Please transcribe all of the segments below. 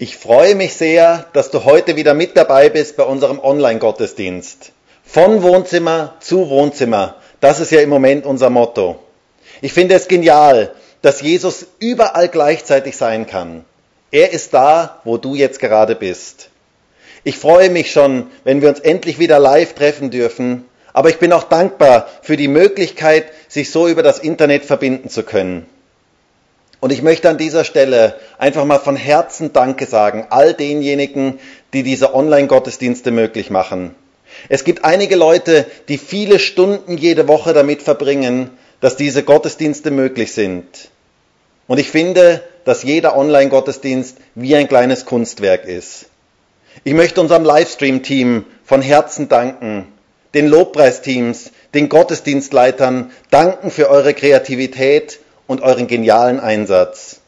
Ich freue mich sehr, dass du heute wieder mit dabei bist bei unserem Online-Gottesdienst. Von Wohnzimmer zu Wohnzimmer. Das ist ja im Moment unser Motto. Ich finde es genial, dass Jesus überall gleichzeitig sein kann. Er ist da, wo du jetzt gerade bist. Ich freue mich schon, wenn wir uns endlich wieder live treffen dürfen, aber ich bin auch dankbar für die Möglichkeit, sich so über das Internet verbinden zu können. Und ich möchte an dieser Stelle einfach mal von Herzen Danke sagen, all denjenigen, die diese Online-Gottesdienste möglich machen. Es gibt einige Leute, die viele Stunden jede Woche damit verbringen, dass diese Gottesdienste möglich sind. Und ich finde, dass jeder Online-Gottesdienst wie ein kleines Kunstwerk ist. Ich möchte unserem Livestream-Team von Herzen danken, den Lobpreisteams, den Gottesdienstleitern danken für eure Kreativität und euren genialen Einsatz.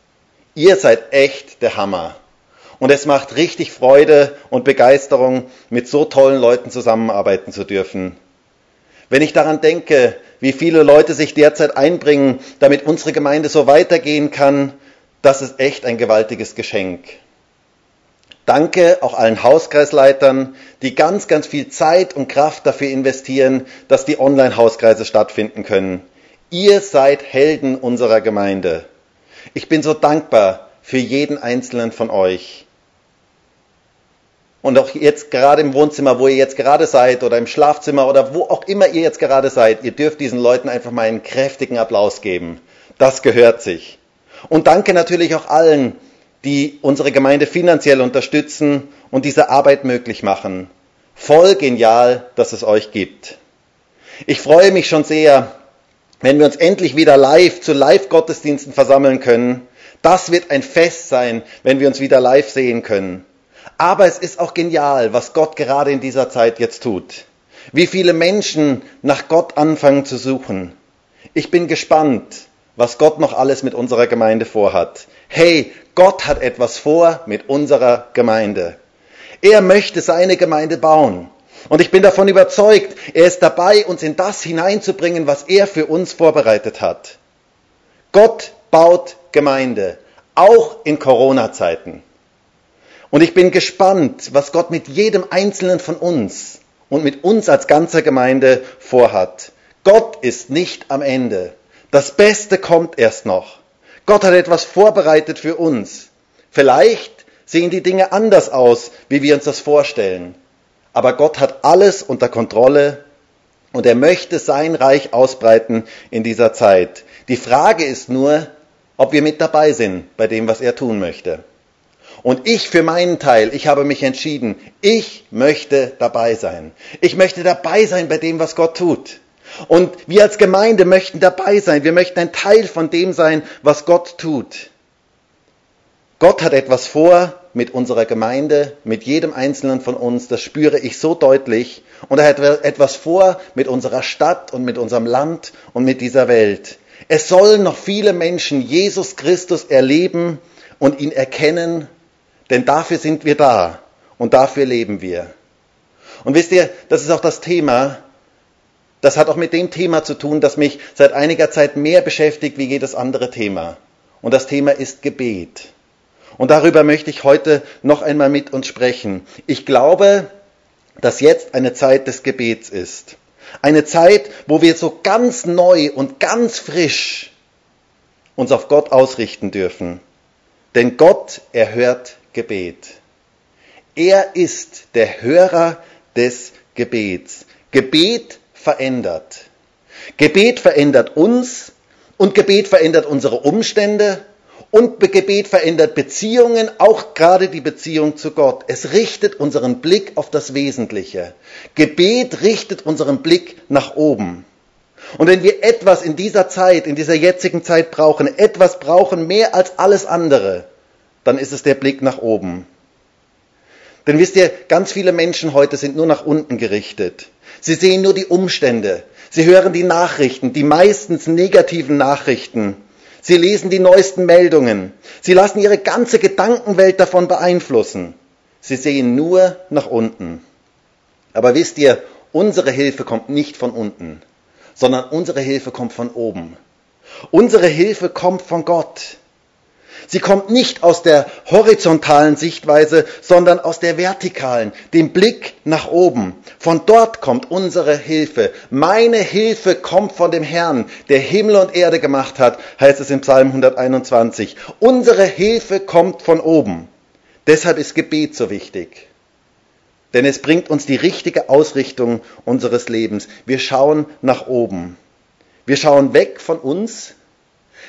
Ihr seid echt der Hammer. Und es macht richtig Freude und Begeisterung, mit so tollen Leuten zusammenarbeiten zu dürfen. Wenn ich daran denke, wie viele Leute sich derzeit einbringen, damit unsere Gemeinde so weitergehen kann, das ist echt ein gewaltiges Geschenk. Danke auch allen Hauskreisleitern, die ganz, ganz viel Zeit und Kraft dafür investieren, dass die Online-Hauskreise stattfinden können. Ihr seid Helden unserer Gemeinde. Ich bin so dankbar für jeden einzelnen von euch. Und auch jetzt gerade im Wohnzimmer, wo ihr jetzt gerade seid, oder im Schlafzimmer oder wo auch immer ihr jetzt gerade seid, ihr dürft diesen Leuten einfach mal einen kräftigen Applaus geben. Das gehört sich. Und danke natürlich auch allen, die unsere Gemeinde finanziell unterstützen und diese Arbeit möglich machen. Voll genial, dass es euch gibt. Ich freue mich schon sehr, wenn wir uns endlich wieder live zu Live-Gottesdiensten versammeln können. Das wird ein Fest sein, wenn wir uns wieder live sehen können. Aber es ist auch genial, was Gott gerade in dieser Zeit jetzt tut. Wie viele Menschen nach Gott anfangen zu suchen. Ich bin gespannt, was Gott noch alles mit unserer Gemeinde vorhat. Hey, Gott hat etwas vor mit unserer Gemeinde. Er möchte seine Gemeinde bauen. Und ich bin davon überzeugt, er ist dabei, uns in das hineinzubringen, was er für uns vorbereitet hat. Gott baut Gemeinde, auch in Corona-Zeiten. Und ich bin gespannt, was Gott mit jedem Einzelnen von uns und mit uns als ganzer Gemeinde vorhat. Gott ist nicht am Ende. Das Beste kommt erst noch. Gott hat etwas vorbereitet für uns. Vielleicht sehen die Dinge anders aus, wie wir uns das vorstellen. Aber Gott hat alles unter Kontrolle und er möchte sein Reich ausbreiten in dieser Zeit. Die Frage ist nur, ob wir mit dabei sind bei dem, was er tun möchte. Und ich für meinen Teil, ich habe mich entschieden, ich möchte dabei sein. Ich möchte dabei sein bei dem, was Gott tut. Und wir als Gemeinde möchten dabei sein. Wir möchten ein Teil von dem sein, was Gott tut. Gott hat etwas vor mit unserer Gemeinde, mit jedem Einzelnen von uns, das spüre ich so deutlich. Und er hat etwas vor mit unserer Stadt und mit unserem Land und mit dieser Welt. Es sollen noch viele Menschen Jesus Christus erleben und ihn erkennen, denn dafür sind wir da und dafür leben wir. Und wisst ihr, das ist auch das Thema, das hat auch mit dem Thema zu tun, das mich seit einiger Zeit mehr beschäftigt wie jedes andere Thema. Und das Thema ist Gebet. Und darüber möchte ich heute noch einmal mit uns sprechen. Ich glaube, dass jetzt eine Zeit des Gebets ist. Eine Zeit, wo wir so ganz neu und ganz frisch uns auf Gott ausrichten dürfen. Denn Gott erhört Gebet. Er ist der Hörer des Gebets. Gebet verändert. Gebet verändert uns und Gebet verändert unsere Umstände und Gebet verändert Beziehungen, auch gerade die Beziehung zu Gott. Es richtet unseren Blick auf das Wesentliche. Gebet richtet unseren Blick nach oben. Und wenn wir etwas in dieser Zeit, in dieser jetzigen Zeit brauchen, etwas brauchen mehr als alles andere, dann ist es der Blick nach oben. Denn wisst ihr, ganz viele Menschen heute sind nur nach unten gerichtet. Sie sehen nur die Umstände. Sie hören die Nachrichten, die meistens negativen Nachrichten. Sie lesen die neuesten Meldungen. Sie lassen ihre ganze Gedankenwelt davon beeinflussen. Sie sehen nur nach unten. Aber wisst ihr, unsere Hilfe kommt nicht von unten, sondern unsere Hilfe kommt von oben. Unsere Hilfe kommt von Gott. Sie kommt nicht aus der horizontalen Sichtweise, sondern aus der vertikalen, dem Blick nach oben. Von dort kommt unsere Hilfe. Meine Hilfe kommt von dem Herrn, der Himmel und Erde gemacht hat, heißt es im Psalm 121. Unsere Hilfe kommt von oben. Deshalb ist Gebet so wichtig. Denn es bringt uns die richtige Ausrichtung unseres Lebens. Wir schauen nach oben. Wir schauen weg von uns,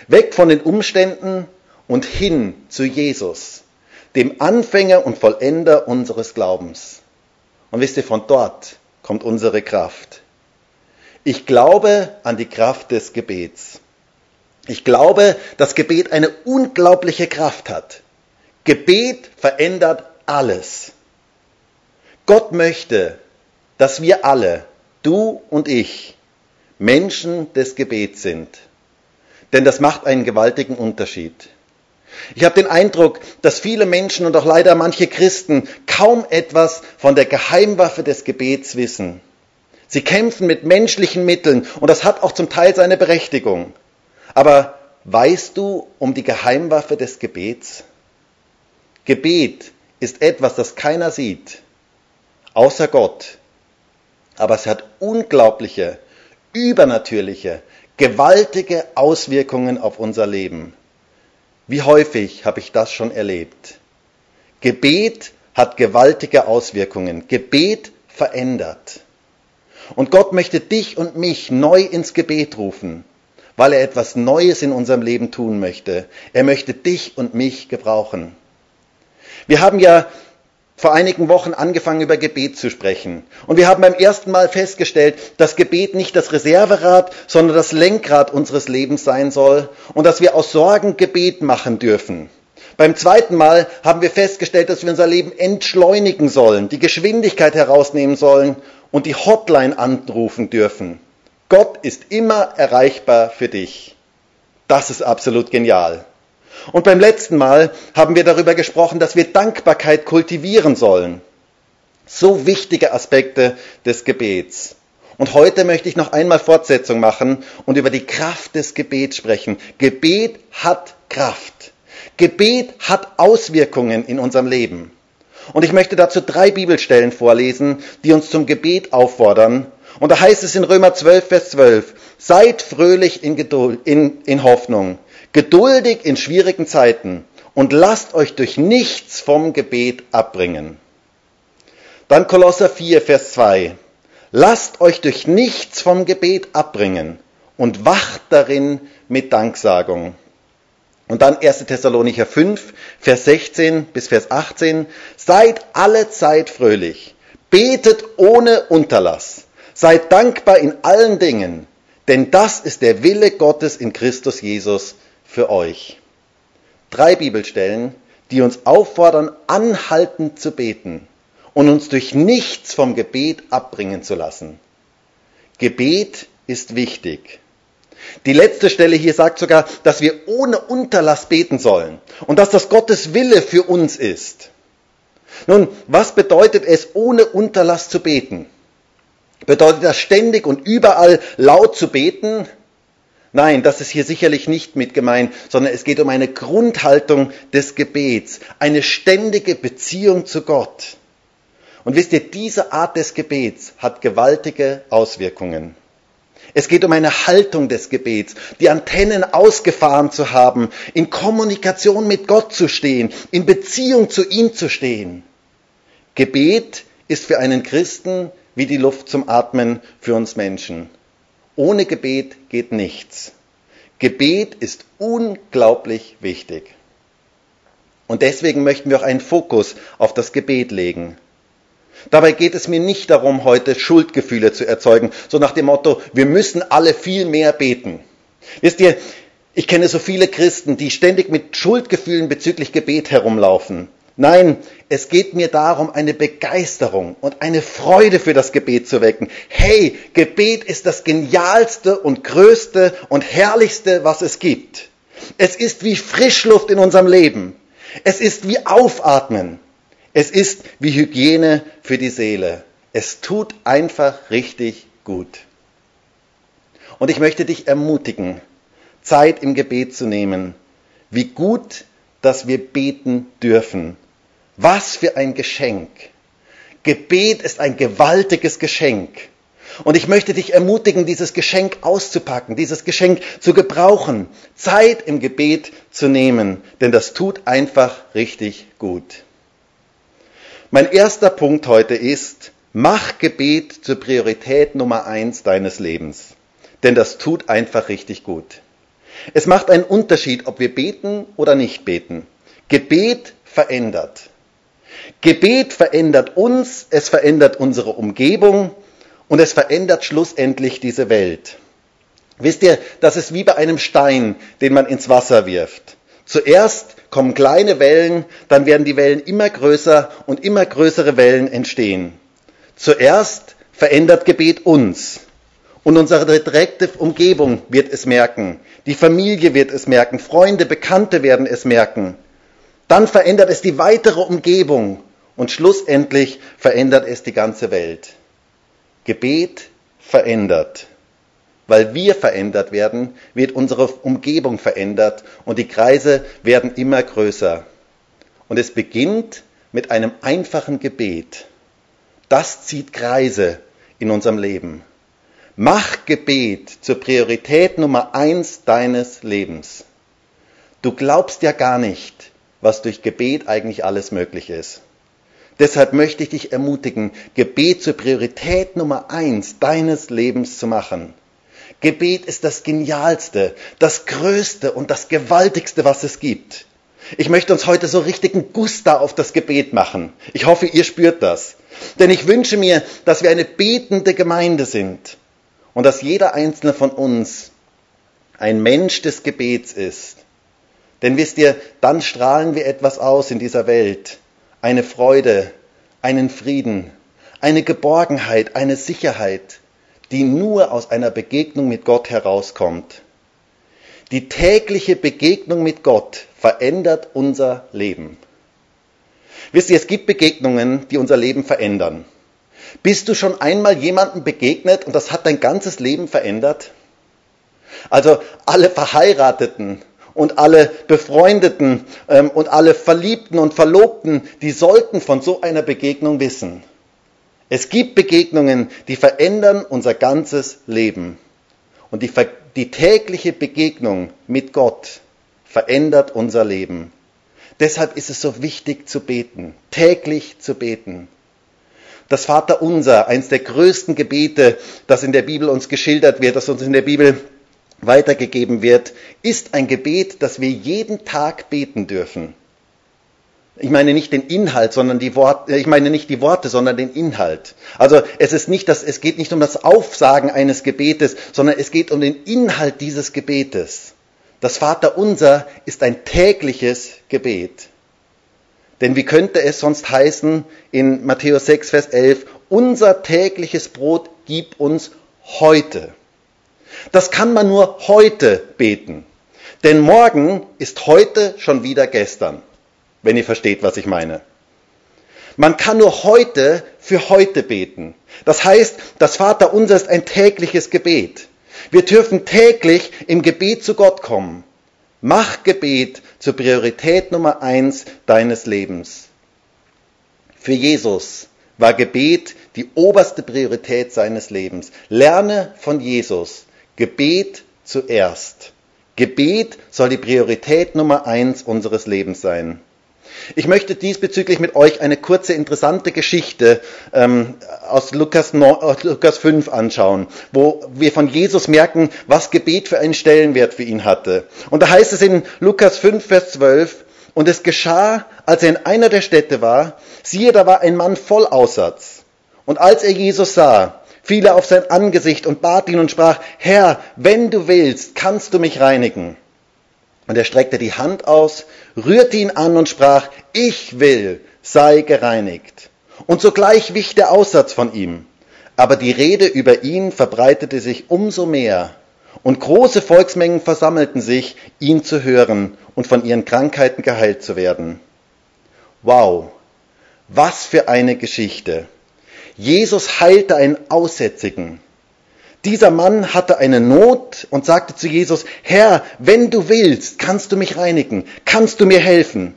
weg von den Umständen und hin zu Jesus, dem Anfänger und Vollender unseres Glaubens. Und wisst ihr, von dort kommt unsere Kraft. Ich glaube an die Kraft des Gebets. Ich glaube, dass Gebet eine unglaubliche Kraft hat. Gebet verändert alles. Gott möchte, dass wir alle, du und ich, Menschen des Gebets sind. Denn das macht einen gewaltigen Unterschied. Ich habe den Eindruck, dass viele Menschen und auch leider manche Christen kaum etwas von der Geheimwaffe des Gebets wissen. Sie kämpfen mit menschlichen Mitteln und das hat auch zum Teil seine Berechtigung. Aber weißt du um die Geheimwaffe des Gebets? Gebet ist etwas, das keiner sieht, außer Gott. Aber es hat unglaubliche, übernatürliche, gewaltige Auswirkungen auf unser Leben. Wie häufig habe ich das schon erlebt? Gebet hat gewaltige Auswirkungen. Gebet verändert. Und Gott möchte dich und mich neu ins Gebet rufen, weil er etwas Neues in unserem Leben tun möchte. Er möchte dich und mich gebrauchen. Wir haben ja vor einigen Wochen angefangen, über Gebet zu sprechen. Und wir haben beim ersten Mal festgestellt, dass Gebet nicht das Reserverad, sondern das Lenkrad unseres Lebens sein soll und dass wir aus Sorgen Gebet machen dürfen. Beim zweiten Mal haben wir festgestellt, dass wir unser Leben entschleunigen sollen, die Geschwindigkeit herausnehmen sollen und die Hotline anrufen dürfen. Gott ist immer erreichbar für dich. Das ist absolut genial. Und beim letzten Mal haben wir darüber gesprochen, dass wir Dankbarkeit kultivieren sollen. So wichtige Aspekte des Gebets. Und heute möchte ich noch einmal Fortsetzung machen und über die Kraft des Gebets sprechen. Gebet hat Kraft. Gebet hat Auswirkungen in unserem Leben. Und ich möchte dazu drei Bibelstellen vorlesen, die uns zum Gebet auffordern. Und da heißt es in Römer 12, Vers 12, seid fröhlich in, Geduld, in, in Hoffnung, geduldig in schwierigen Zeiten und lasst euch durch nichts vom Gebet abbringen. Dann Kolosser 4, Vers 2. Lasst euch durch nichts vom Gebet abbringen und wacht darin mit Danksagung. Und dann 1. Thessalonicher 5, Vers 16 bis Vers 18. Seid alle Zeit fröhlich. Betet ohne Unterlass. Seid dankbar in allen Dingen, denn das ist der Wille Gottes in Christus Jesus für euch. Drei Bibelstellen, die uns auffordern, anhaltend zu beten und uns durch nichts vom Gebet abbringen zu lassen. Gebet ist wichtig. Die letzte Stelle hier sagt sogar, dass wir ohne Unterlass beten sollen und dass das Gottes Wille für uns ist. Nun, was bedeutet es, ohne Unterlass zu beten? Bedeutet das ständig und überall laut zu beten? Nein, das ist hier sicherlich nicht mit gemeint, sondern es geht um eine Grundhaltung des Gebets, eine ständige Beziehung zu Gott. Und wisst ihr, diese Art des Gebets hat gewaltige Auswirkungen. Es geht um eine Haltung des Gebets, die Antennen ausgefahren zu haben, in Kommunikation mit Gott zu stehen, in Beziehung zu ihm zu stehen. Gebet ist für einen Christen wie die Luft zum Atmen für uns Menschen. Ohne Gebet geht nichts. Gebet ist unglaublich wichtig. Und deswegen möchten wir auch einen Fokus auf das Gebet legen. Dabei geht es mir nicht darum, heute Schuldgefühle zu erzeugen, so nach dem Motto, wir müssen alle viel mehr beten. Wisst ihr, ich kenne so viele Christen, die ständig mit Schuldgefühlen bezüglich Gebet herumlaufen. Nein, es geht mir darum, eine Begeisterung und eine Freude für das Gebet zu wecken. Hey, Gebet ist das genialste und größte und herrlichste, was es gibt. Es ist wie Frischluft in unserem Leben. Es ist wie Aufatmen. Es ist wie Hygiene für die Seele. Es tut einfach richtig gut. Und ich möchte dich ermutigen, Zeit im Gebet zu nehmen. Wie gut dass wir beten dürfen. Was für ein Geschenk. Gebet ist ein gewaltiges Geschenk. Und ich möchte dich ermutigen, dieses Geschenk auszupacken, dieses Geschenk zu gebrauchen, Zeit im Gebet zu nehmen, denn das tut einfach richtig gut. Mein erster Punkt heute ist, mach Gebet zur Priorität Nummer eins deines Lebens, denn das tut einfach richtig gut. Es macht einen Unterschied, ob wir beten oder nicht beten. Gebet verändert. Gebet verändert uns, es verändert unsere Umgebung und es verändert schlussendlich diese Welt. Wisst ihr, das ist wie bei einem Stein, den man ins Wasser wirft. Zuerst kommen kleine Wellen, dann werden die Wellen immer größer und immer größere Wellen entstehen. Zuerst verändert Gebet uns und unsere direkte Umgebung wird es merken. Die Familie wird es merken, Freunde, Bekannte werden es merken. Dann verändert es die weitere Umgebung und schlussendlich verändert es die ganze Welt. Gebet verändert. Weil wir verändert werden, wird unsere Umgebung verändert und die Kreise werden immer größer. Und es beginnt mit einem einfachen Gebet. Das zieht Kreise in unserem Leben. Mach Gebet zur Priorität Nummer eins deines Lebens. Du glaubst ja gar nicht, was durch Gebet eigentlich alles möglich ist. Deshalb möchte ich dich ermutigen, Gebet zur Priorität Nummer eins deines Lebens zu machen. Gebet ist das Genialste, das Größte und das Gewaltigste, was es gibt. Ich möchte uns heute so richtigen Gusta auf das Gebet machen. Ich hoffe, ihr spürt das. Denn ich wünsche mir, dass wir eine betende Gemeinde sind und dass jeder einzelne von uns ein Mensch des Gebets ist denn wisst ihr, dann strahlen wir etwas aus in dieser Welt. Eine Freude, einen Frieden, eine Geborgenheit, eine Sicherheit, die nur aus einer Begegnung mit Gott herauskommt. Die tägliche Begegnung mit Gott verändert unser Leben. Wisst ihr, es gibt Begegnungen, die unser Leben verändern. Bist du schon einmal jemandem begegnet und das hat dein ganzes Leben verändert? Also alle Verheirateten und alle Befreundeten ähm, und alle Verliebten und Verlobten, die sollten von so einer Begegnung wissen. Es gibt Begegnungen, die verändern unser ganzes Leben. Und die, die tägliche Begegnung mit Gott verändert unser Leben. Deshalb ist es so wichtig zu beten, täglich zu beten. Das Vaterunser, eins der größten Gebete, das in der Bibel uns geschildert wird, das uns in der Bibel weitergegeben wird, ist ein Gebet, das wir jeden Tag beten dürfen. Ich meine nicht den Inhalt, sondern die Worte, ich meine nicht die Worte, sondern den Inhalt. Also es ist nicht das, es geht nicht um das Aufsagen eines Gebetes, sondern es geht um den Inhalt dieses Gebetes. Das Vaterunser ist ein tägliches Gebet. Denn wie könnte es sonst heißen in Matthäus 6, Vers 11, unser tägliches Brot gib uns heute. Das kann man nur heute beten. Denn morgen ist heute schon wieder gestern, wenn ihr versteht, was ich meine. Man kann nur heute für heute beten. Das heißt, das Vaterunser ist ein tägliches Gebet. Wir dürfen täglich im Gebet zu Gott kommen. Mach Gebet zur Priorität Nummer eins deines Lebens. Für Jesus war Gebet die oberste Priorität seines Lebens. Lerne von Jesus, Gebet zuerst. Gebet soll die Priorität Nummer eins unseres Lebens sein. Ich möchte diesbezüglich mit euch eine kurze interessante Geschichte ähm, aus, Lukas, aus Lukas 5 anschauen, wo wir von Jesus merken, was Gebet für einen Stellenwert für ihn hatte. Und da heißt es in Lukas 5, Vers 12, und es geschah, als er in einer der Städte war, siehe, da war ein Mann voll Aussatz. Und als er Jesus sah, fiel er auf sein Angesicht und bat ihn und sprach, Herr, wenn du willst, kannst du mich reinigen. Und er streckte die Hand aus, rührte ihn an und sprach, ich will, sei gereinigt. Und sogleich wich der Aussatz von ihm. Aber die Rede über ihn verbreitete sich umso mehr, und große Volksmengen versammelten sich, ihn zu hören und von ihren Krankheiten geheilt zu werden. Wow, was für eine Geschichte. Jesus heilte einen Aussätzigen. Dieser Mann hatte eine Not und sagte zu Jesus, Herr, wenn du willst, kannst du mich reinigen, kannst du mir helfen.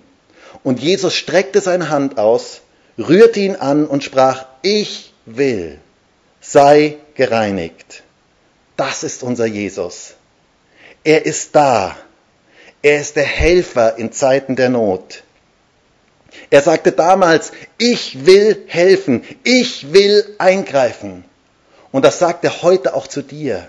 Und Jesus streckte seine Hand aus, rührte ihn an und sprach, ich will, sei gereinigt. Das ist unser Jesus. Er ist da. Er ist der Helfer in Zeiten der Not. Er sagte damals, ich will helfen, ich will eingreifen. Und das sagt er heute auch zu dir.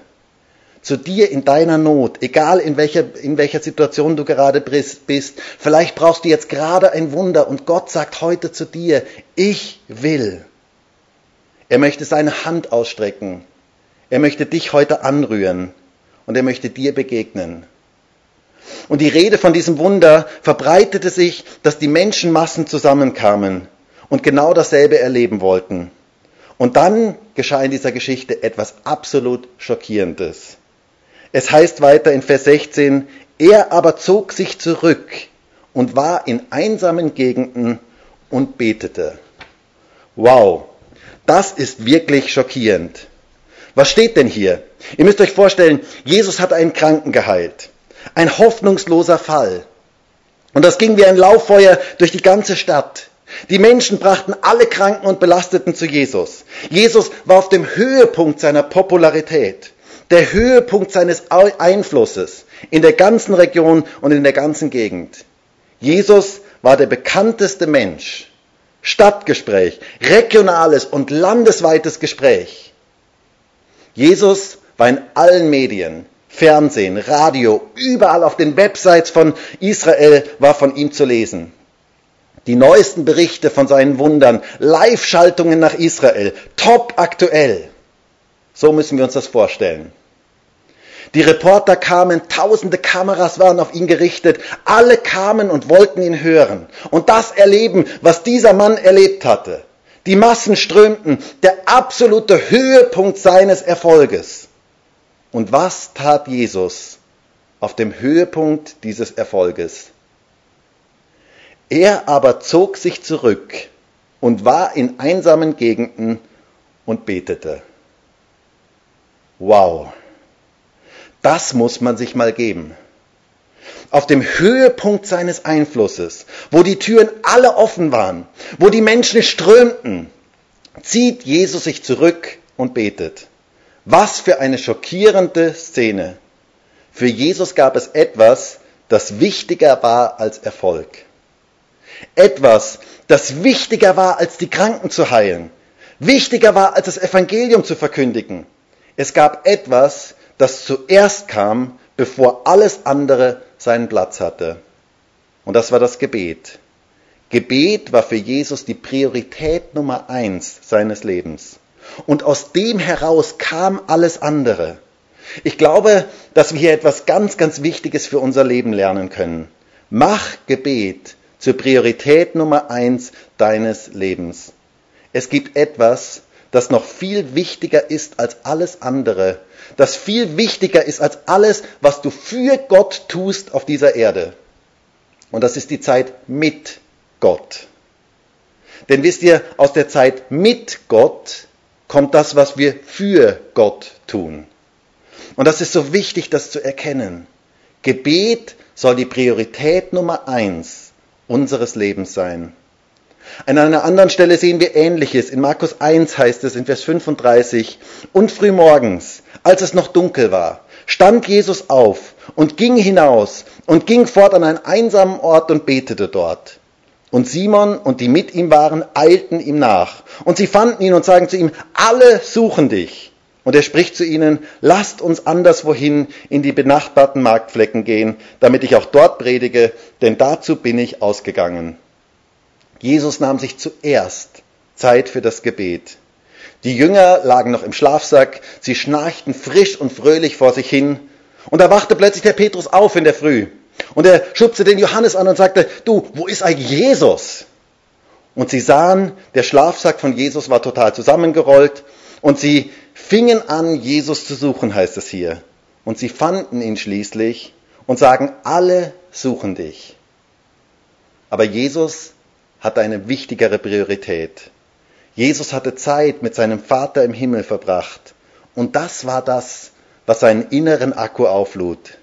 Zu dir in deiner Not, egal in welcher, in welcher Situation du gerade bist. Vielleicht brauchst du jetzt gerade ein Wunder und Gott sagt heute zu dir, ich will. Er möchte seine Hand ausstrecken. Er möchte dich heute anrühren und er möchte dir begegnen. Und die Rede von diesem Wunder verbreitete sich, dass die Menschenmassen zusammenkamen und genau dasselbe erleben wollten. Und dann geschah in dieser Geschichte etwas absolut Schockierendes. Es heißt weiter in Vers 16, er aber zog sich zurück und war in einsamen Gegenden und betete. Wow, das ist wirklich schockierend. Was steht denn hier? Ihr müsst euch vorstellen, Jesus hat einen Kranken geheilt. Ein hoffnungsloser Fall. Und das ging wie ein Lauffeuer durch die ganze Stadt. Die Menschen brachten alle Kranken und Belasteten zu Jesus. Jesus war auf dem Höhepunkt seiner Popularität, der Höhepunkt seines Einflusses in der ganzen Region und in der ganzen Gegend. Jesus war der bekannteste Mensch. Stadtgespräch, regionales und landesweites Gespräch. Jesus war in allen Medien, Fernsehen, Radio, überall auf den Websites von Israel war von ihm zu lesen die neuesten Berichte von seinen Wundern, Live-Schaltungen nach Israel, top aktuell. So müssen wir uns das vorstellen. Die Reporter kamen, tausende Kameras waren auf ihn gerichtet, alle kamen und wollten ihn hören und das erleben, was dieser Mann erlebt hatte. Die Massen strömten, der absolute Höhepunkt seines Erfolges. Und was tat Jesus auf dem Höhepunkt dieses Erfolges? Er aber zog sich zurück und war in einsamen Gegenden und betete. Wow, das muss man sich mal geben. Auf dem Höhepunkt seines Einflusses, wo die Türen alle offen waren, wo die Menschen strömten, zieht Jesus sich zurück und betet. Was für eine schockierende Szene. Für Jesus gab es etwas, das wichtiger war als Erfolg. Etwas, das wichtiger war, als die Kranken zu heilen, wichtiger war, als das Evangelium zu verkündigen. Es gab etwas, das zuerst kam, bevor alles andere seinen Platz hatte. Und das war das Gebet. Gebet war für Jesus die Priorität Nummer eins seines Lebens. Und aus dem heraus kam alles andere. Ich glaube, dass wir hier etwas ganz, ganz Wichtiges für unser Leben lernen können. Mach Gebet zur Priorität Nummer eins deines Lebens. Es gibt etwas, das noch viel wichtiger ist als alles andere, das viel wichtiger ist als alles, was du für Gott tust auf dieser Erde. Und das ist die Zeit mit Gott. Denn wisst ihr, aus der Zeit mit Gott kommt das, was wir für Gott tun. Und das ist so wichtig, das zu erkennen. Gebet soll die Priorität Nummer eins unseres Lebens sein. An einer anderen Stelle sehen wir Ähnliches. In Markus 1 heißt es in Vers 35, und frühmorgens, als es noch dunkel war, stand Jesus auf und ging hinaus und ging fort an einen einsamen Ort und betete dort. Und Simon und die mit ihm waren, eilten ihm nach. Und sie fanden ihn und sagen zu ihm, alle suchen dich. Und er spricht zu ihnen, lasst uns anderswohin in die benachbarten Marktflecken gehen, damit ich auch dort predige, denn dazu bin ich ausgegangen. Jesus nahm sich zuerst Zeit für das Gebet. Die Jünger lagen noch im Schlafsack, sie schnarchten frisch und fröhlich vor sich hin, und da wachte plötzlich der Petrus auf in der Früh. Und er schubste den Johannes an und sagte, du, wo ist eigentlich Jesus? Und sie sahen, der Schlafsack von Jesus war total zusammengerollt, und sie fingen an, Jesus zu suchen, heißt es hier. Und sie fanden ihn schließlich und sagen, alle suchen dich. Aber Jesus hatte eine wichtigere Priorität. Jesus hatte Zeit mit seinem Vater im Himmel verbracht Und das war das, was seinen inneren Akku auflud.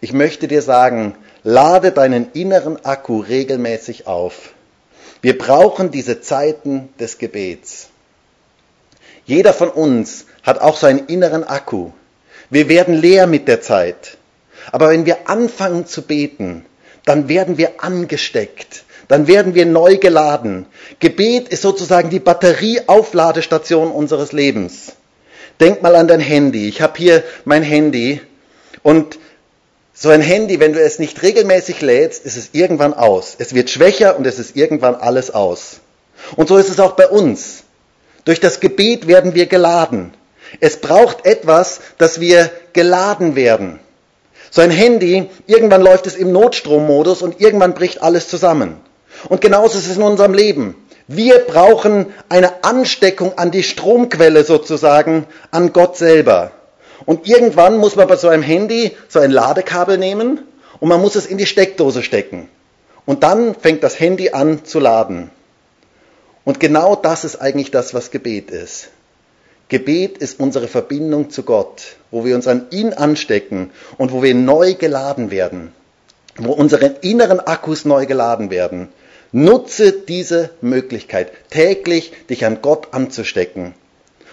Ich möchte dir sagen, lade deinen inneren Akku regelmäßig auf. Wir brauchen diese Zeiten des Gebets. Jeder von uns hat auch seinen inneren Akku. Wir werden leer mit der Zeit. Aber wenn wir anfangen zu beten, dann werden wir angesteckt. Dann werden wir neu geladen. Gebet ist sozusagen die Batterieaufladestation unseres Lebens. Denk mal an dein Handy. Ich habe hier mein Handy und so ein Handy, wenn du es nicht regelmäßig lädst, ist es irgendwann aus. Es wird schwächer und es ist irgendwann alles aus. Und so ist es auch bei uns. Durch das Gebet werden wir geladen. Es braucht etwas, dass wir geladen werden. So ein Handy, irgendwann läuft es im Notstrommodus und irgendwann bricht alles zusammen. Und genauso ist es in unserem Leben. Wir brauchen eine Ansteckung an die Stromquelle sozusagen, an Gott selber. Und irgendwann muss man bei so einem Handy so ein Ladekabel nehmen und man muss es in die Steckdose stecken. Und dann fängt das Handy an zu laden. Und genau das ist eigentlich das, was Gebet ist. Gebet ist unsere Verbindung zu Gott, wo wir uns an ihn anstecken und wo wir neu geladen werden, wo unsere inneren Akkus neu geladen werden. Nutze diese Möglichkeit, täglich dich an Gott anzustecken.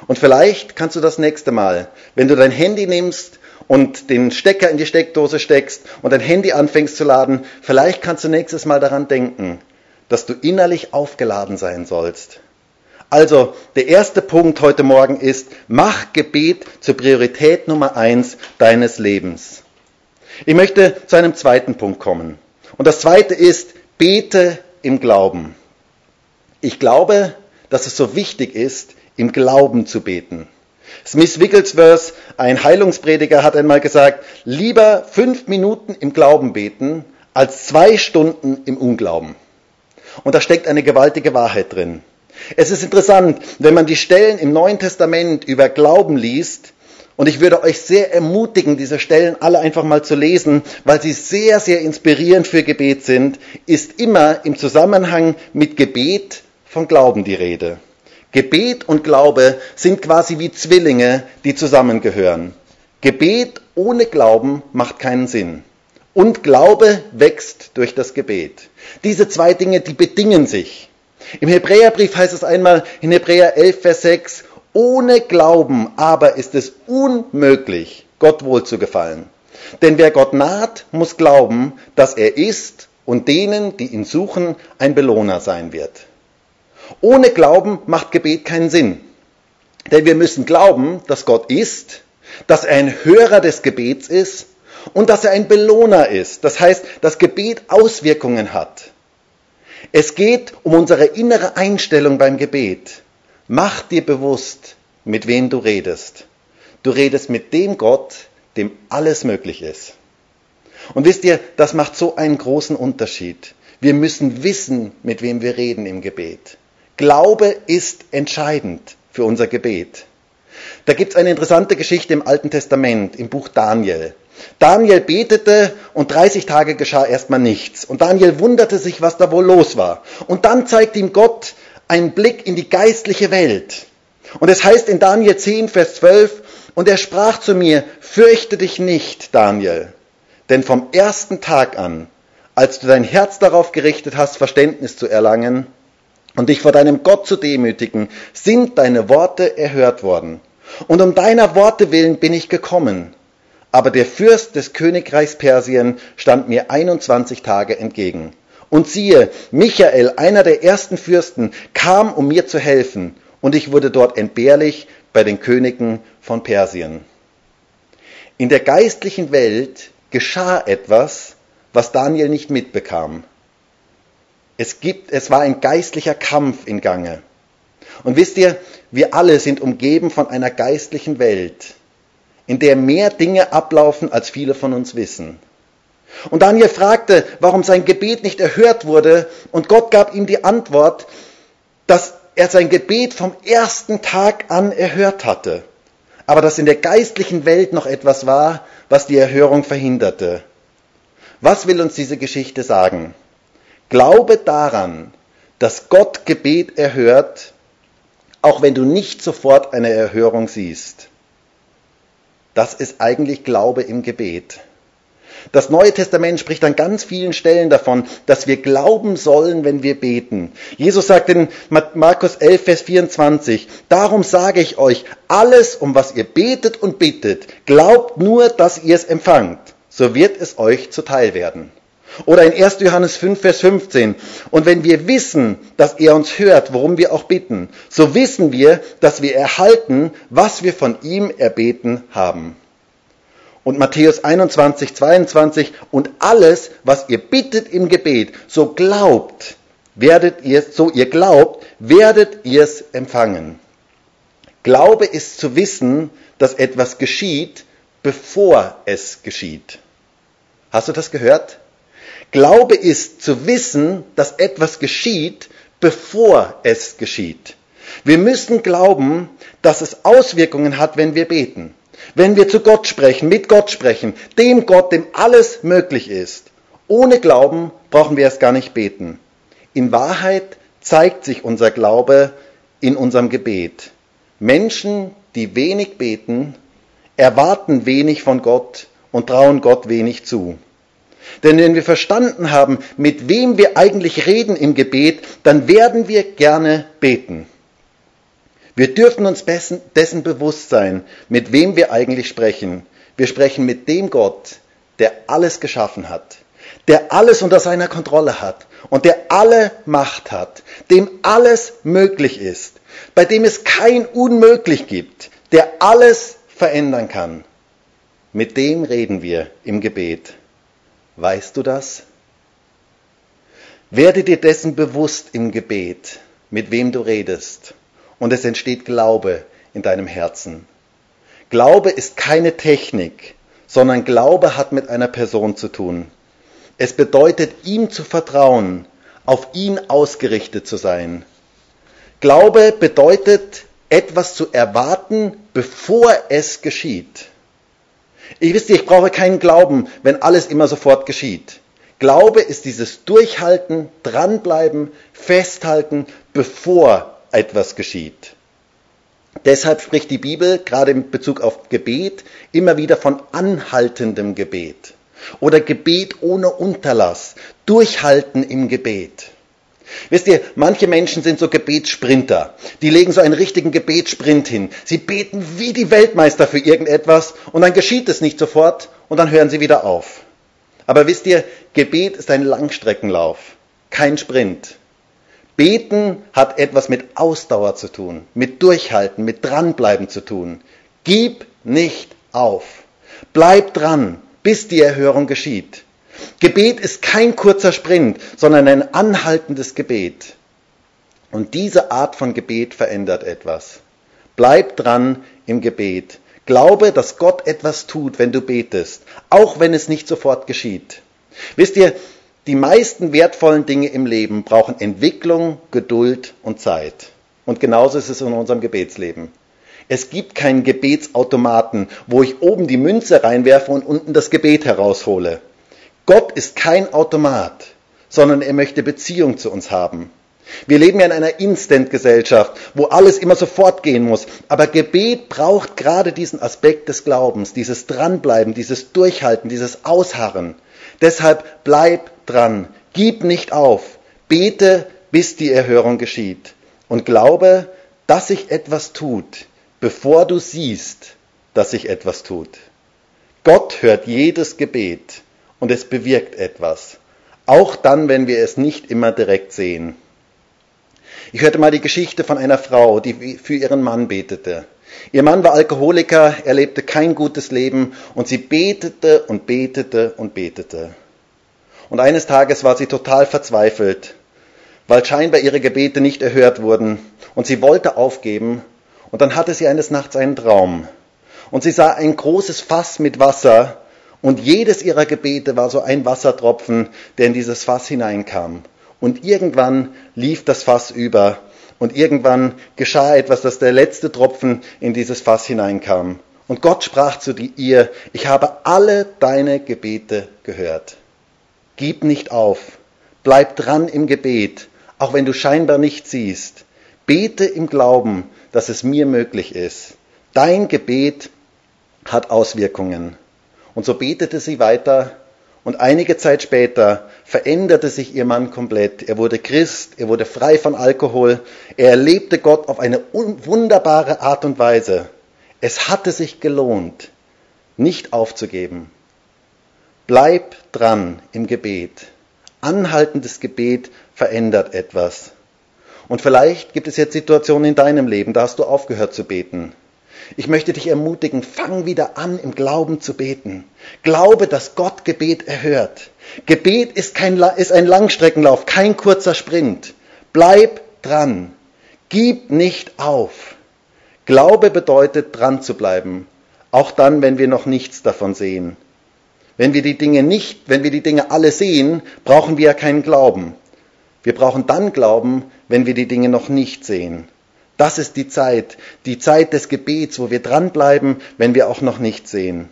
Und vielleicht kannst du das nächste Mal, wenn du dein Handy nimmst und den Stecker in die Steckdose steckst und dein Handy anfängst zu laden, vielleicht kannst du nächstes Mal daran denken, dass du innerlich aufgeladen sein sollst. Also, der erste Punkt heute Morgen ist, mach Gebet zur Priorität Nummer eins deines Lebens. Ich möchte zu einem zweiten Punkt kommen. Und das zweite ist, bete im Glauben. Ich glaube, dass es so wichtig ist, im Glauben zu beten. Smith Wigglesworth, ein Heilungsprediger, hat einmal gesagt, lieber fünf Minuten im Glauben beten, als zwei Stunden im Unglauben. Und da steckt eine gewaltige Wahrheit drin. Es ist interessant, wenn man die Stellen im Neuen Testament über Glauben liest, und ich würde euch sehr ermutigen, diese Stellen alle einfach mal zu lesen, weil sie sehr, sehr inspirierend für Gebet sind, ist immer im Zusammenhang mit Gebet von Glauben die Rede. Gebet und Glaube sind quasi wie Zwillinge, die zusammengehören. Gebet ohne Glauben macht keinen Sinn. Und Glaube wächst durch das Gebet. Diese zwei Dinge, die bedingen sich. Im Hebräerbrief heißt es einmal in Hebräer 11, Vers 6, ohne Glauben aber ist es unmöglich, Gott wohl zu gefallen. Denn wer Gott naht, muss glauben, dass er ist und denen, die ihn suchen, ein Belohner sein wird. Ohne Glauben macht Gebet keinen Sinn. Denn wir müssen glauben, dass Gott ist, dass er ein Hörer des Gebets ist und dass er ein Belohner ist. Das heißt, dass Gebet Auswirkungen hat. Es geht um unsere innere Einstellung beim Gebet. Mach dir bewusst, mit wem du redest. Du redest mit dem Gott, dem alles möglich ist. Und wisst ihr, das macht so einen großen Unterschied. Wir müssen wissen, mit wem wir reden im Gebet. Glaube ist entscheidend für unser Gebet. Da gibt es eine interessante Geschichte im Alten Testament, im Buch Daniel. Daniel betete und 30 Tage geschah erstmal nichts. Und Daniel wunderte sich, was da wohl los war. Und dann zeigte ihm Gott einen Blick in die geistliche Welt. Und es heißt in Daniel 10, Vers 12, und er sprach zu mir, fürchte dich nicht, Daniel, denn vom ersten Tag an, als du dein Herz darauf gerichtet hast, Verständnis zu erlangen und dich vor deinem Gott zu demütigen, sind deine Worte erhört worden. Und um deiner Worte willen bin ich gekommen. Aber der Fürst des Königreichs Persien stand mir 21 Tage entgegen. Und siehe, Michael, einer der ersten Fürsten, kam, um mir zu helfen, und ich wurde dort entbehrlich bei den Königen von Persien. In der geistlichen Welt geschah etwas, was Daniel nicht mitbekam. Es, gibt, es war ein geistlicher Kampf in Gange. Und wisst ihr, wir alle sind umgeben von einer geistlichen Welt, in der mehr Dinge ablaufen, als viele von uns wissen. Und Daniel fragte, warum sein Gebet nicht erhört wurde, und Gott gab ihm die Antwort, dass er sein Gebet vom ersten Tag an erhört hatte, aber dass in der geistlichen Welt noch etwas war, was die Erhörung verhinderte. Was will uns diese Geschichte sagen? Glaube daran, dass Gott Gebet erhört, auch wenn du nicht sofort eine Erhörung siehst. Das ist eigentlich Glaube im Gebet. Das Neue Testament spricht an ganz vielen Stellen davon, dass wir glauben sollen, wenn wir beten. Jesus sagt in Markus 11, Vers 24, darum sage ich euch, alles, um was ihr betet und bittet, glaubt nur, dass ihr es empfangt, so wird es euch zuteil werden. Oder in 1. Johannes 5, Vers 15. Und wenn wir wissen, dass er uns hört, worum wir auch bitten, so wissen wir, dass wir erhalten, was wir von ihm erbeten haben. Und Matthäus 21, 22. Und alles, was ihr bittet im Gebet, so glaubt, werdet ihr, so ihr glaubt, werdet ihr es empfangen. Glaube ist zu wissen, dass etwas geschieht, bevor es geschieht. Hast du das gehört? Glaube ist zu wissen, dass etwas geschieht, bevor es geschieht. Wir müssen glauben, dass es Auswirkungen hat, wenn wir beten. Wenn wir zu Gott sprechen, mit Gott sprechen, dem Gott, dem alles möglich ist. Ohne Glauben brauchen wir es gar nicht beten. In Wahrheit zeigt sich unser Glaube in unserem Gebet. Menschen, die wenig beten, erwarten wenig von Gott und trauen Gott wenig zu. Denn wenn wir verstanden haben, mit wem wir eigentlich reden im Gebet, dann werden wir gerne beten. Wir dürfen uns dessen bewusst sein, mit wem wir eigentlich sprechen. Wir sprechen mit dem Gott, der alles geschaffen hat, der alles unter seiner Kontrolle hat und der alle Macht hat, dem alles möglich ist, bei dem es kein Unmöglich gibt, der alles verändern kann. Mit dem reden wir im Gebet. Weißt du das? Werde dir dessen bewusst im Gebet, mit wem du redest, und es entsteht Glaube in deinem Herzen. Glaube ist keine Technik, sondern Glaube hat mit einer Person zu tun. Es bedeutet, ihm zu vertrauen, auf ihn ausgerichtet zu sein. Glaube bedeutet, etwas zu erwarten, bevor es geschieht. Ich wisst ihr, ich brauche keinen Glauben, wenn alles immer sofort geschieht. Glaube ist dieses Durchhalten, dranbleiben, festhalten, bevor etwas geschieht. Deshalb spricht die Bibel gerade in Bezug auf Gebet immer wieder von anhaltendem Gebet oder Gebet ohne Unterlass, Durchhalten im Gebet. Wisst ihr, manche Menschen sind so Gebetssprinter. Die legen so einen richtigen Gebetssprint hin. Sie beten wie die Weltmeister für irgendetwas und dann geschieht es nicht sofort und dann hören sie wieder auf. Aber wisst ihr, Gebet ist ein Langstreckenlauf, kein Sprint. Beten hat etwas mit Ausdauer zu tun, mit Durchhalten, mit Dranbleiben zu tun. Gib nicht auf. Bleib dran, bis die Erhörung geschieht. Gebet ist kein kurzer Sprint, sondern ein anhaltendes Gebet. Und diese Art von Gebet verändert etwas. Bleib dran im Gebet. Glaube, dass Gott etwas tut, wenn du betest, auch wenn es nicht sofort geschieht. Wisst ihr, die meisten wertvollen Dinge im Leben brauchen Entwicklung, Geduld und Zeit. Und genauso ist es in unserem Gebetsleben. Es gibt keinen Gebetsautomaten, wo ich oben die Münze reinwerfe und unten das Gebet heraushole. Gott ist kein Automat, sondern er möchte Beziehung zu uns haben. Wir leben ja in einer Instant-Gesellschaft, wo alles immer sofort gehen muss. Aber Gebet braucht gerade diesen Aspekt des Glaubens, dieses Dranbleiben, dieses Durchhalten, dieses Ausharren. Deshalb bleib dran, gib nicht auf, bete, bis die Erhörung geschieht und glaube, dass sich etwas tut, bevor du siehst, dass sich etwas tut. Gott hört jedes Gebet und es bewirkt etwas. Auch dann, wenn wir es nicht immer direkt sehen. Ich hörte mal die Geschichte von einer Frau, die für ihren Mann betete. Ihr Mann war Alkoholiker, er lebte kein gutes Leben und sie betete und betete und betete. Und eines Tages war sie total verzweifelt, weil scheinbar ihre Gebete nicht erhört wurden und sie wollte aufgeben und dann hatte sie eines Nachts einen Traum und sie sah ein großes Fass mit Wasser und jedes ihrer Gebete war so ein Wassertropfen, der in dieses Fass hineinkam. Und irgendwann lief das Fass über. Und irgendwann geschah etwas, dass der letzte Tropfen in dieses Fass hineinkam. Und Gott sprach zu ihr, ich habe alle deine Gebete gehört. Gib nicht auf. Bleib dran im Gebet, auch wenn du scheinbar nicht siehst. Bete im Glauben, dass es mir möglich ist. Dein Gebet hat Auswirkungen. Und so betete sie weiter und einige Zeit später veränderte sich ihr Mann komplett. Er wurde Christ, er wurde frei von Alkohol, er erlebte Gott auf eine wunderbare Art und Weise. Es hatte sich gelohnt, nicht aufzugeben. Bleib dran im Gebet. Anhaltendes Gebet verändert etwas. Und vielleicht gibt es jetzt Situationen in deinem Leben, da hast du aufgehört zu beten. Ich möchte dich ermutigen, fang wieder an, im Glauben zu beten. Glaube, dass Gott Gebet erhört. Gebet ist, kein, ist ein Langstreckenlauf, kein kurzer Sprint. Bleib dran. Gib nicht auf. Glaube bedeutet, dran zu bleiben. Auch dann, wenn wir noch nichts davon sehen. Wenn wir die Dinge nicht, wenn wir die Dinge alle sehen, brauchen wir ja keinen Glauben. Wir brauchen dann Glauben, wenn wir die Dinge noch nicht sehen. Das ist die Zeit, die Zeit des Gebets, wo wir dranbleiben, wenn wir auch noch nicht sehen,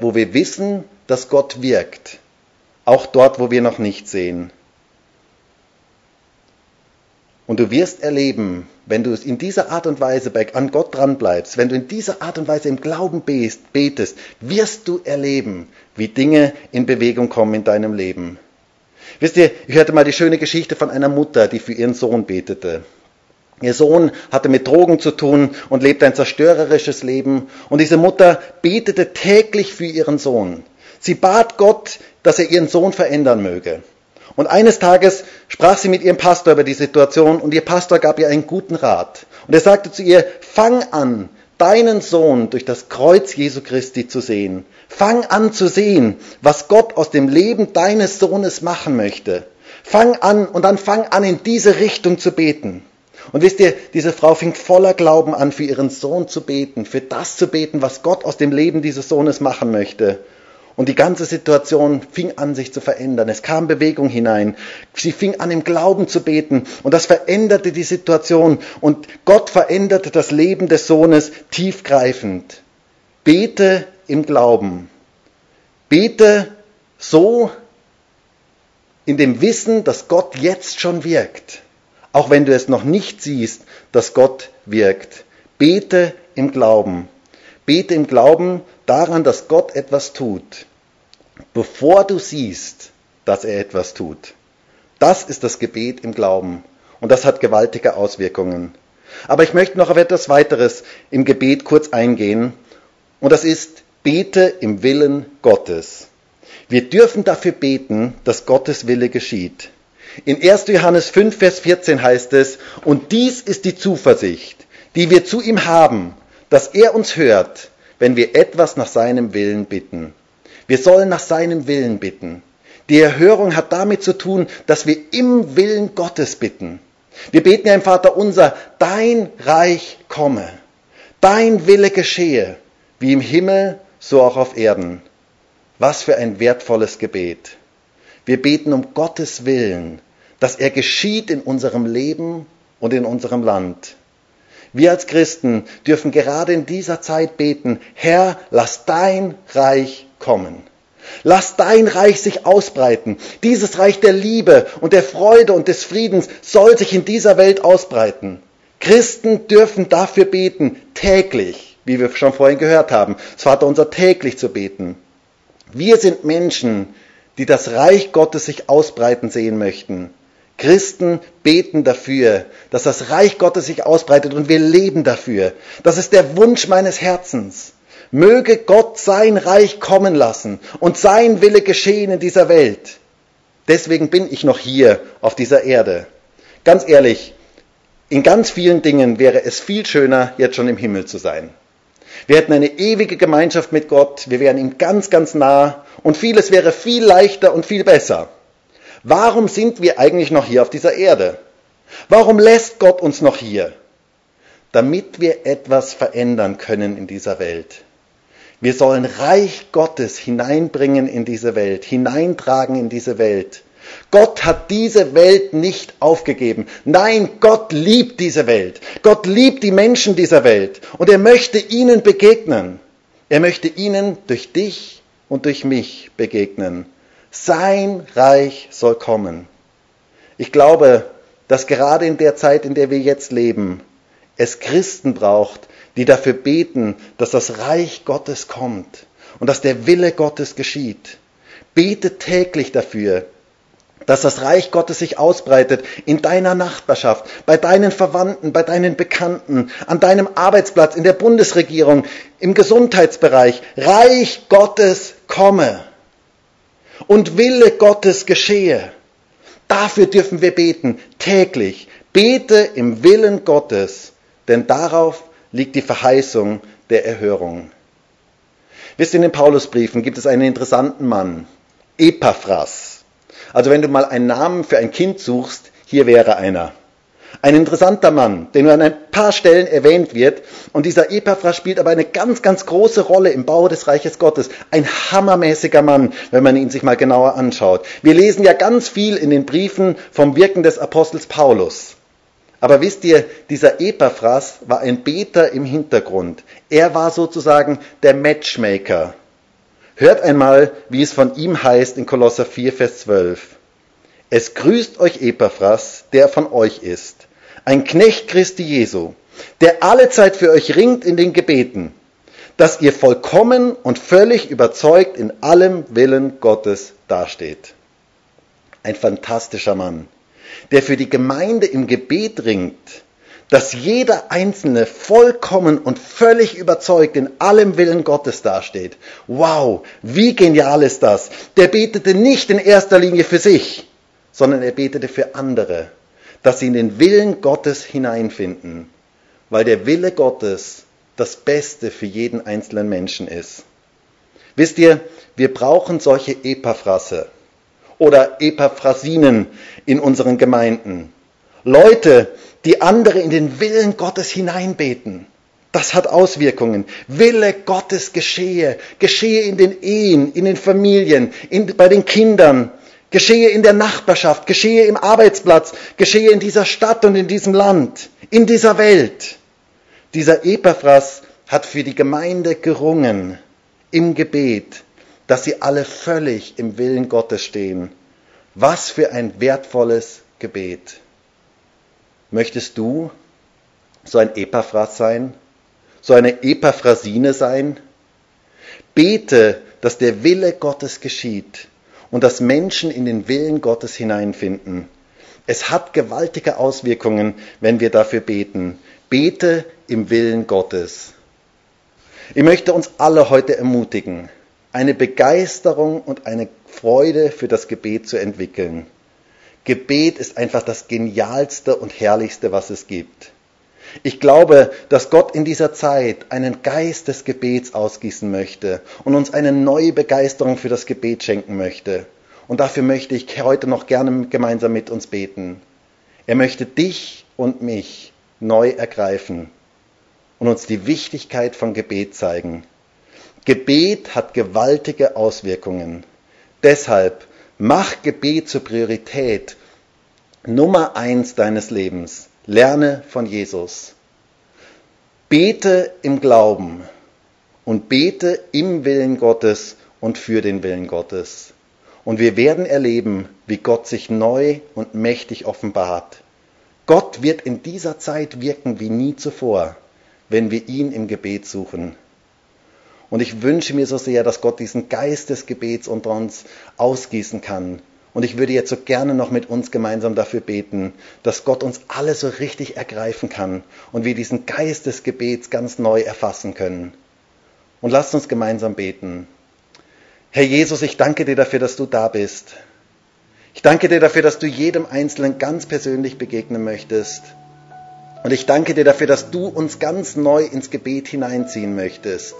wo wir wissen, dass Gott wirkt, auch dort, wo wir noch nicht sehen. Und du wirst erleben, wenn du in dieser Art und Weise an Gott dranbleibst, wenn du in dieser Art und Weise im Glauben betest, wirst du erleben, wie Dinge in Bewegung kommen in deinem Leben. Wisst ihr, ich hörte mal die schöne Geschichte von einer Mutter, die für ihren Sohn betete. Ihr Sohn hatte mit Drogen zu tun und lebte ein zerstörerisches Leben. Und diese Mutter betete täglich für ihren Sohn. Sie bat Gott, dass er ihren Sohn verändern möge. Und eines Tages sprach sie mit ihrem Pastor über die Situation und ihr Pastor gab ihr einen guten Rat. Und er sagte zu ihr, fang an, deinen Sohn durch das Kreuz Jesu Christi zu sehen. Fang an zu sehen, was Gott aus dem Leben deines Sohnes machen möchte. Fang an und dann fang an, in diese Richtung zu beten. Und wisst ihr, diese Frau fing voller Glauben an, für ihren Sohn zu beten, für das zu beten, was Gott aus dem Leben dieses Sohnes machen möchte. Und die ganze Situation fing an, sich zu verändern. Es kam Bewegung hinein. Sie fing an, im Glauben zu beten. Und das veränderte die Situation. Und Gott veränderte das Leben des Sohnes tiefgreifend. Bete im Glauben. Bete so in dem Wissen, dass Gott jetzt schon wirkt. Auch wenn du es noch nicht siehst, dass Gott wirkt. Bete im Glauben. Bete im Glauben daran, dass Gott etwas tut, bevor du siehst, dass er etwas tut. Das ist das Gebet im Glauben. Und das hat gewaltige Auswirkungen. Aber ich möchte noch auf etwas weiteres im Gebet kurz eingehen. Und das ist, bete im Willen Gottes. Wir dürfen dafür beten, dass Gottes Wille geschieht. In 1. Johannes 5, Vers 14 heißt es, und dies ist die Zuversicht, die wir zu ihm haben, dass er uns hört, wenn wir etwas nach seinem Willen bitten. Wir sollen nach seinem Willen bitten. Die Erhörung hat damit zu tun, dass wir im Willen Gottes bitten. Wir beten ja im Vater unser, dein Reich komme, dein Wille geschehe, wie im Himmel, so auch auf Erden. Was für ein wertvolles Gebet. Wir beten um Gottes Willen, dass er geschieht in unserem Leben und in unserem Land. Wir als Christen dürfen gerade in dieser Zeit beten, Herr, lass dein Reich kommen. Lass dein Reich sich ausbreiten. Dieses Reich der Liebe und der Freude und des Friedens soll sich in dieser Welt ausbreiten. Christen dürfen dafür beten, täglich, wie wir schon vorhin gehört haben, das Vater unser täglich zu beten. Wir sind Menschen, die das Reich Gottes sich ausbreiten sehen möchten. Christen beten dafür, dass das Reich Gottes sich ausbreitet und wir leben dafür. Das ist der Wunsch meines Herzens. Möge Gott sein Reich kommen lassen und sein Wille geschehen in dieser Welt. Deswegen bin ich noch hier auf dieser Erde. Ganz ehrlich, in ganz vielen Dingen wäre es viel schöner, jetzt schon im Himmel zu sein. Wir hätten eine ewige Gemeinschaft mit Gott, wir wären ihm ganz, ganz nah und vieles wäre viel leichter und viel besser. Warum sind wir eigentlich noch hier auf dieser Erde? Warum lässt Gott uns noch hier? Damit wir etwas verändern können in dieser Welt. Wir sollen Reich Gottes hineinbringen in diese Welt, hineintragen in diese Welt. Gott hat diese Welt nicht aufgegeben. Nein, Gott liebt diese Welt. Gott liebt die Menschen dieser Welt. Und er möchte ihnen begegnen. Er möchte ihnen durch dich und durch mich begegnen. Sein Reich soll kommen. Ich glaube, dass gerade in der Zeit, in der wir jetzt leben, es Christen braucht, die dafür beten, dass das Reich Gottes kommt und dass der Wille Gottes geschieht. Bete täglich dafür, dass das Reich Gottes sich ausbreitet in deiner Nachbarschaft, bei deinen Verwandten, bei deinen Bekannten, an deinem Arbeitsplatz, in der Bundesregierung, im Gesundheitsbereich. Reich Gottes komme und Wille Gottes geschehe. Dafür dürfen wir beten, täglich. Bete im Willen Gottes, denn darauf liegt die Verheißung der Erhörung. Wisst ihr, in den Paulusbriefen gibt es einen interessanten Mann, Epaphras. Also wenn du mal einen Namen für ein Kind suchst, hier wäre einer. Ein interessanter Mann, der nur an ein paar Stellen erwähnt wird. Und dieser Epaphras spielt aber eine ganz, ganz große Rolle im Bau des Reiches Gottes. Ein hammermäßiger Mann, wenn man ihn sich mal genauer anschaut. Wir lesen ja ganz viel in den Briefen vom Wirken des Apostels Paulus. Aber wisst ihr, dieser Epaphras war ein Beter im Hintergrund. Er war sozusagen der Matchmaker. Hört einmal, wie es von ihm heißt in Kolosser 4, Vers 12. Es grüßt euch Epaphras, der von euch ist, ein Knecht Christi Jesu, der alle Zeit für euch ringt in den Gebeten, dass ihr vollkommen und völlig überzeugt in allem Willen Gottes dasteht. Ein fantastischer Mann, der für die Gemeinde im Gebet ringt, dass jeder Einzelne vollkommen und völlig überzeugt in allem Willen Gottes dasteht. Wow, wie genial ist das? Der betete nicht in erster Linie für sich, sondern er betete für andere, dass sie in den Willen Gottes hineinfinden, weil der Wille Gottes das Beste für jeden einzelnen Menschen ist. Wisst ihr, wir brauchen solche Epaphrase oder Epaphrasinen in unseren Gemeinden. Leute, die andere in den Willen Gottes hineinbeten. Das hat Auswirkungen. Wille Gottes geschehe. Geschehe in den Ehen, in den Familien, in, bei den Kindern, geschehe in der Nachbarschaft, geschehe im Arbeitsplatz, geschehe in dieser Stadt und in diesem Land, in dieser Welt. Dieser Epaphras hat für die Gemeinde gerungen im Gebet, dass sie alle völlig im Willen Gottes stehen. Was für ein wertvolles Gebet. Möchtest du so ein Epaphras sein? So eine Epaphrasine sein? Bete, dass der Wille Gottes geschieht und dass Menschen in den Willen Gottes hineinfinden. Es hat gewaltige Auswirkungen, wenn wir dafür beten. Bete im Willen Gottes. Ich möchte uns alle heute ermutigen, eine Begeisterung und eine Freude für das Gebet zu entwickeln. Gebet ist einfach das Genialste und Herrlichste, was es gibt. Ich glaube, dass Gott in dieser Zeit einen Geist des Gebets ausgießen möchte und uns eine neue Begeisterung für das Gebet schenken möchte. Und dafür möchte ich heute noch gerne gemeinsam mit uns beten. Er möchte dich und mich neu ergreifen und uns die Wichtigkeit von Gebet zeigen. Gebet hat gewaltige Auswirkungen. Deshalb mach Gebet zur Priorität Nummer eins deines Lebens. Lerne von Jesus. Bete im Glauben und bete im Willen Gottes und für den Willen Gottes. Und wir werden erleben, wie Gott sich neu und mächtig offenbart. Gott wird in dieser Zeit wirken wie nie zuvor, wenn wir ihn im Gebet suchen. Und ich wünsche mir so sehr, dass Gott diesen Geist des Gebets unter uns ausgießen kann und ich würde jetzt so gerne noch mit uns gemeinsam dafür beten, dass Gott uns alle so richtig ergreifen kann und wir diesen Geist des Gebets ganz neu erfassen können. Und lasst uns gemeinsam beten. Herr Jesus, ich danke dir dafür, dass du da bist. Ich danke dir dafür, dass du jedem Einzelnen ganz persönlich begegnen möchtest. Und ich danke dir dafür, dass du uns ganz neu ins Gebet hineinziehen möchtest.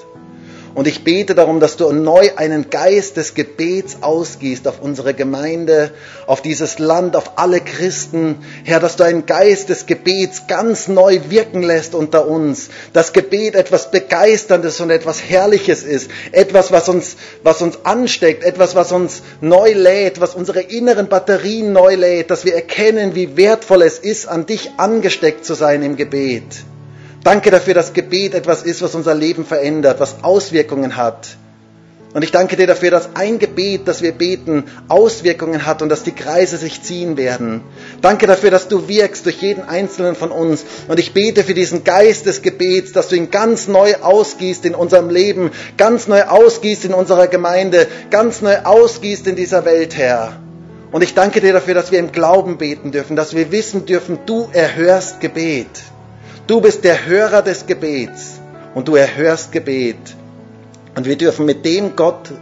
Und ich bete darum, dass du neu einen Geist des Gebets ausgießt auf unsere Gemeinde, auf dieses Land, auf alle Christen. Herr, dass du einen Geist des Gebets ganz neu wirken lässt unter uns. Das Gebet etwas Begeisterndes und etwas Herrliches ist. Etwas, was uns, was uns ansteckt. Etwas, was uns neu lädt, was unsere inneren Batterien neu lädt. Dass wir erkennen, wie wertvoll es ist, an dich angesteckt zu sein im Gebet. Danke dafür, dass Gebet etwas ist, was unser Leben verändert, was Auswirkungen hat. Und ich danke dir dafür, dass ein Gebet, das wir beten, Auswirkungen hat und dass die Kreise sich ziehen werden. Danke dafür, dass du wirkst durch jeden einzelnen von uns. Und ich bete für diesen Geist des Gebets, dass du ihn ganz neu ausgießt in unserem Leben, ganz neu ausgießt in unserer Gemeinde, ganz neu ausgießt in dieser Welt, Herr. Und ich danke dir dafür, dass wir im Glauben beten dürfen, dass wir wissen dürfen, du erhörst Gebet. Du bist der Hörer des Gebets und du erhörst Gebet. Und wir dürfen mit dem Gott,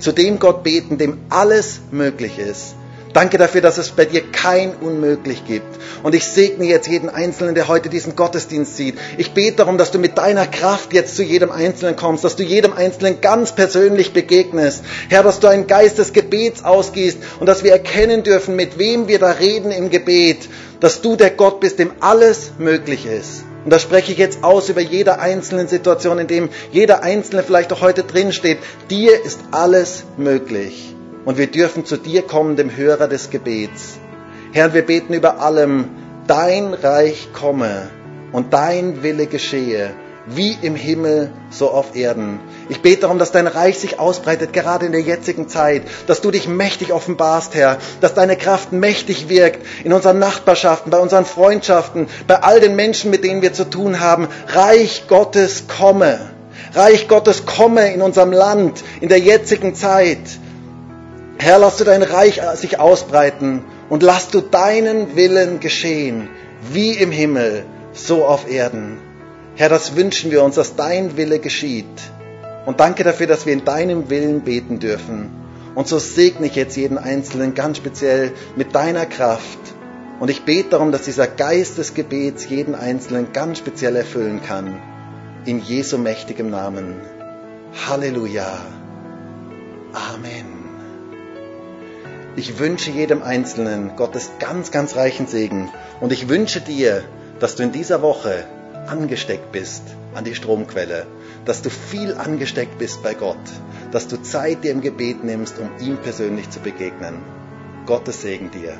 zu dem Gott beten, dem alles möglich ist. Danke dafür, dass es bei dir kein Unmöglich gibt. Und ich segne jetzt jeden Einzelnen, der heute diesen Gottesdienst sieht. Ich bete darum, dass du mit deiner Kraft jetzt zu jedem Einzelnen kommst, dass du jedem Einzelnen ganz persönlich begegnest. Herr, dass du einen Geist des Gebets ausgehst und dass wir erkennen dürfen, mit wem wir da reden im Gebet, dass du der Gott bist, dem alles möglich ist. Und das spreche ich jetzt aus über jede einzelne Situation, in dem jeder Einzelne vielleicht auch heute drin steht. Dir ist alles möglich. Und wir dürfen zu dir kommen, dem Hörer des Gebets. Herr, wir beten über allem, dein Reich komme und dein Wille geschehe, wie im Himmel, so auf Erden. Ich bete darum, dass dein Reich sich ausbreitet, gerade in der jetzigen Zeit, dass du dich mächtig offenbarst, Herr, dass deine Kraft mächtig wirkt in unseren Nachbarschaften, bei unseren Freundschaften, bei all den Menschen, mit denen wir zu tun haben. Reich Gottes komme. Reich Gottes komme in unserem Land, in der jetzigen Zeit. Herr, lass du dein Reich sich ausbreiten und lass du deinen Willen geschehen, wie im Himmel, so auf Erden. Herr, das wünschen wir uns, dass dein Wille geschieht. Und danke dafür, dass wir in deinem Willen beten dürfen. Und so segne ich jetzt jeden Einzelnen ganz speziell mit deiner Kraft. Und ich bete darum, dass dieser Geist des Gebets jeden Einzelnen ganz speziell erfüllen kann. In Jesu mächtigem Namen. Halleluja. Amen. Ich wünsche jedem Einzelnen Gottes ganz, ganz reichen Segen. Und ich wünsche dir, dass du in dieser Woche angesteckt bist an die Stromquelle, dass du viel angesteckt bist bei Gott, dass du Zeit dir im Gebet nimmst, um ihm persönlich zu begegnen. Gottes Segen dir.